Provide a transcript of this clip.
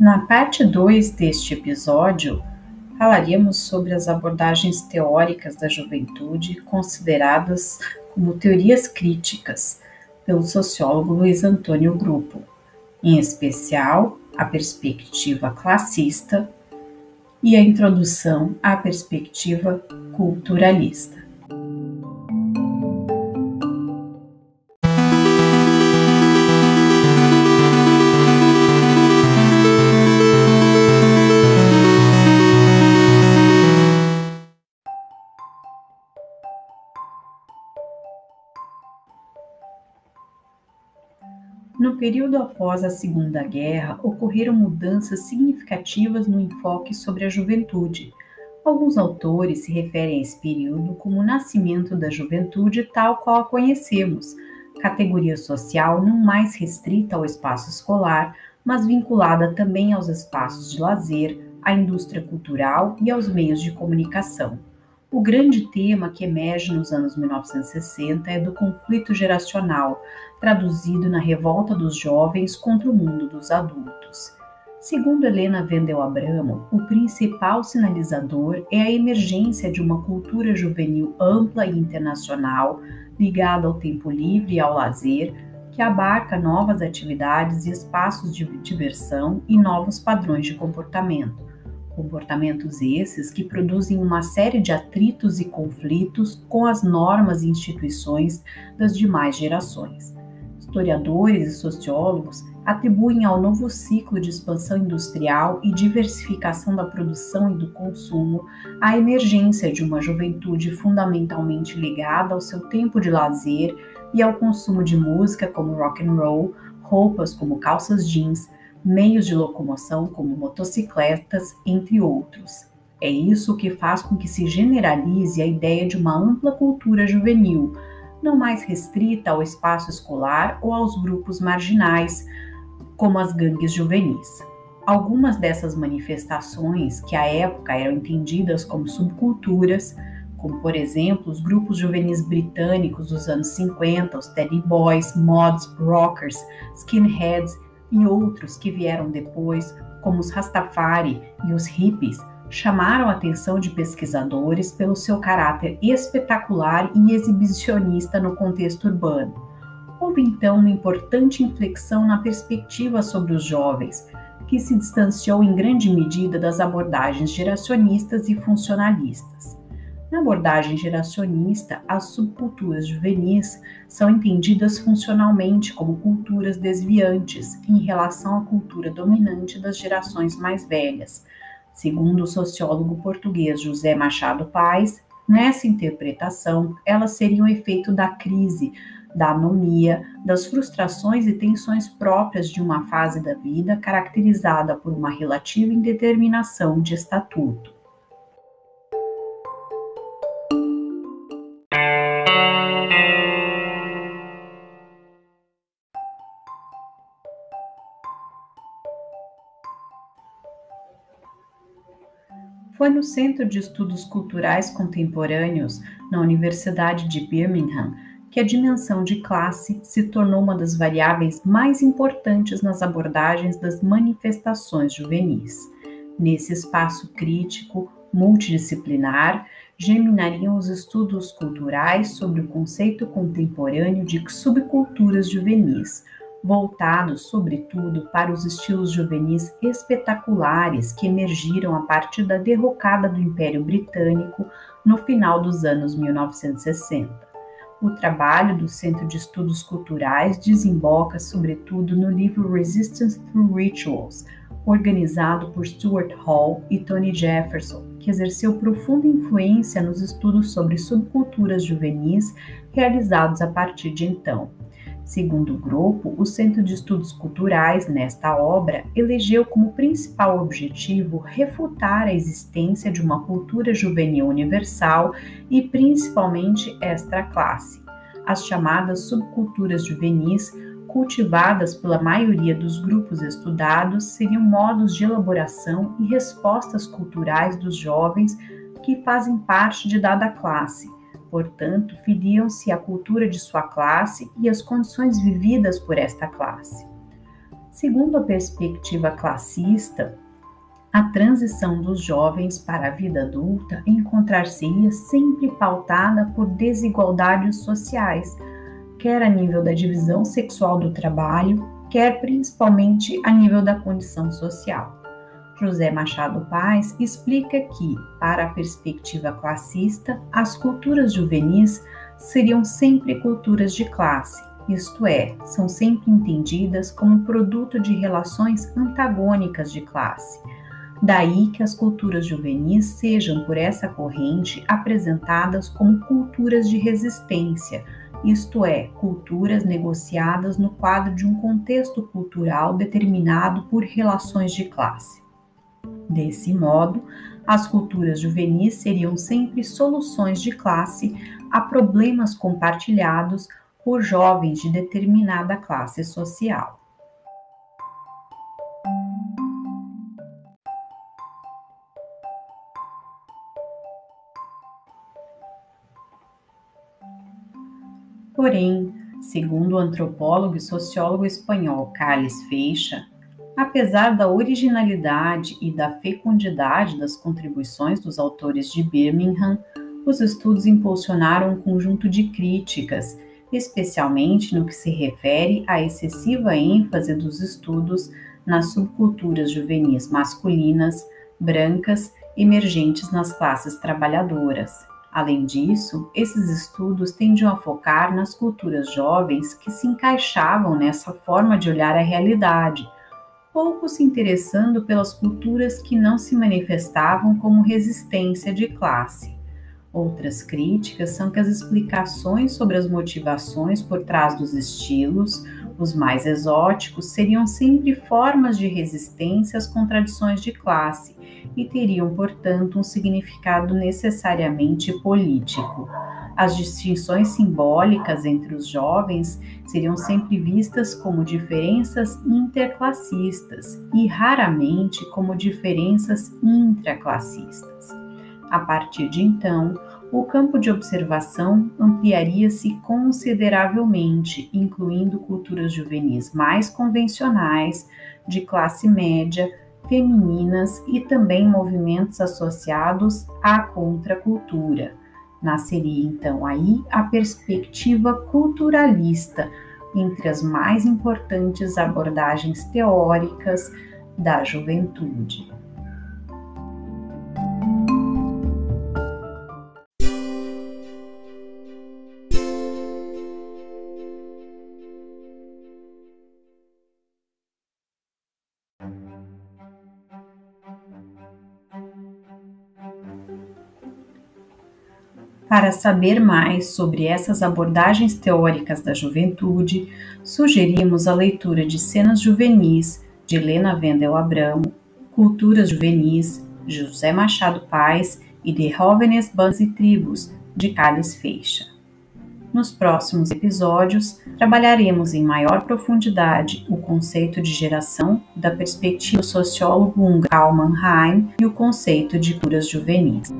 Na parte 2 deste episódio, falaríamos sobre as abordagens teóricas da juventude consideradas como teorias críticas pelo sociólogo Luiz Antônio Grupo, em especial a perspectiva classista e a introdução à perspectiva culturalista. No período após a Segunda Guerra, ocorreram mudanças significativas no enfoque sobre a juventude. Alguns autores se referem a esse período como o nascimento da juventude tal qual a conhecemos, categoria social não mais restrita ao espaço escolar, mas vinculada também aos espaços de lazer, à indústria cultural e aos meios de comunicação. O grande tema que emerge nos anos 1960 é do conflito geracional, traduzido na revolta dos jovens contra o mundo dos adultos. Segundo Helena Vendel Abramo, o principal sinalizador é a emergência de uma cultura juvenil ampla e internacional, ligada ao tempo livre e ao lazer, que abarca novas atividades e espaços de diversão e novos padrões de comportamento Comportamentos esses que produzem uma série de atritos e conflitos com as normas e instituições das demais gerações. Historiadores e sociólogos atribuem ao novo ciclo de expansão industrial e diversificação da produção e do consumo a emergência de uma juventude fundamentalmente ligada ao seu tempo de lazer e ao consumo de música como rock and roll, roupas como calças jeans, meios de locomoção como motocicletas, entre outros. É isso que faz com que se generalize a ideia de uma ampla cultura juvenil, não mais restrita ao espaço escolar ou aos grupos marginais, como as gangues juvenis. Algumas dessas manifestações, que à época eram entendidas como subculturas, como por exemplo os grupos juvenis britânicos dos anos 50, os Teddy Boys, Mods, Rockers, Skinheads e outros que vieram depois, como os Rastafari e os hippies, chamaram a atenção de pesquisadores pelo seu caráter espetacular e exibicionista no contexto urbano. Houve então uma importante inflexão na perspectiva sobre os jovens, que se distanciou em grande medida das abordagens geracionistas e funcionalistas. Na abordagem geracionista, as subculturas juvenis são entendidas funcionalmente como culturas desviantes em relação à cultura dominante das gerações mais velhas. Segundo o sociólogo português José Machado Paes, nessa interpretação, elas seriam efeito da crise, da anomia, das frustrações e tensões próprias de uma fase da vida caracterizada por uma relativa indeterminação de estatuto. Foi no Centro de Estudos Culturais Contemporâneos, na Universidade de Birmingham, que a dimensão de classe se tornou uma das variáveis mais importantes nas abordagens das manifestações juvenis. Nesse espaço crítico, multidisciplinar, germinariam os estudos culturais sobre o conceito contemporâneo de subculturas juvenis, voltados, sobretudo, para os estilos juvenis espetaculares que emergiram a partir da derrocada do Império Britânico no final dos anos 1960. O trabalho do Centro de Estudos Culturais desemboca, sobretudo, no livro Resistance Through Rituals, organizado por Stuart Hall e Tony Jefferson, que exerceu profunda influência nos estudos sobre subculturas juvenis realizados a partir de então. Segundo o grupo, o Centro de Estudos Culturais, nesta obra, elegeu como principal objetivo refutar a existência de uma cultura juvenil universal e principalmente extra-classe. As chamadas subculturas juvenis, cultivadas pela maioria dos grupos estudados, seriam modos de elaboração e respostas culturais dos jovens que fazem parte de dada classe Portanto, filiam-se à cultura de sua classe e às condições vividas por esta classe. Segundo a perspectiva classista, a transição dos jovens para a vida adulta encontrar-se-ia sempre pautada por desigualdades sociais, quer a nível da divisão sexual do trabalho, quer principalmente a nível da condição social. José Machado Paz explica que, para a perspectiva classista, as culturas juvenis seriam sempre culturas de classe, isto é, são sempre entendidas como produto de relações antagônicas de classe Daí que as culturas juvenis sejam, por essa corrente, apresentadas como culturas de resistência, isto é, culturas negociadas no quadro de um contexto cultural determinado por relações de classe. Desse modo, as culturas juvenis seriam sempre soluções de classe a problemas compartilhados por jovens de determinada classe social. Porém, segundo o antropólogo e sociólogo espanhol Carles Feixa, apesar da originalidade e da fecundidade das contribuições dos autores de Birmingham, os estudos impulsionaram um conjunto de críticas, especialmente no que se refere à excessiva ênfase dos estudos nas subculturas juvenis masculinas, brancas, emergentes nas classes trabalhadoras. Além disso, esses estudos tendiam a focar nas culturas jovens que se encaixavam nessa forma de olhar a realidade, pouco se interessando pelas culturas que não se manifestavam como resistência de classe. Outras críticas são que as explicações sobre as motivações por trás dos estilos, os mais exóticos, seriam sempre formas de resistência às contradições de classe e teriam, portanto, um significado necessariamente político. As distinções simbólicas entre os jovens seriam sempre vistas como diferenças interclassistas e raramente como diferenças intraclassistas. A partir de então, o campo de observação ampliaria-se consideravelmente, incluindo culturas juvenis mais convencionais, de classe média, femininas e também movimentos associados à contracultura. Nasceria então aí a perspectiva culturalista, entre as mais importantes abordagens teóricas da juventude. Para saber mais sobre essas abordagens teóricas da juventude, sugerimos a leitura de Cenas Juvenis, de Helena Vendel Abramo, Culturas Juvenis, de José Machado Paz e de Jóvenes Bandas e Tribos, de Carles Feixa. Nos próximos episódios, trabalharemos em maior profundidade o conceito de geração da perspectiva do sociólogo húngaro Karl Mannheim e o conceito de curas juvenis.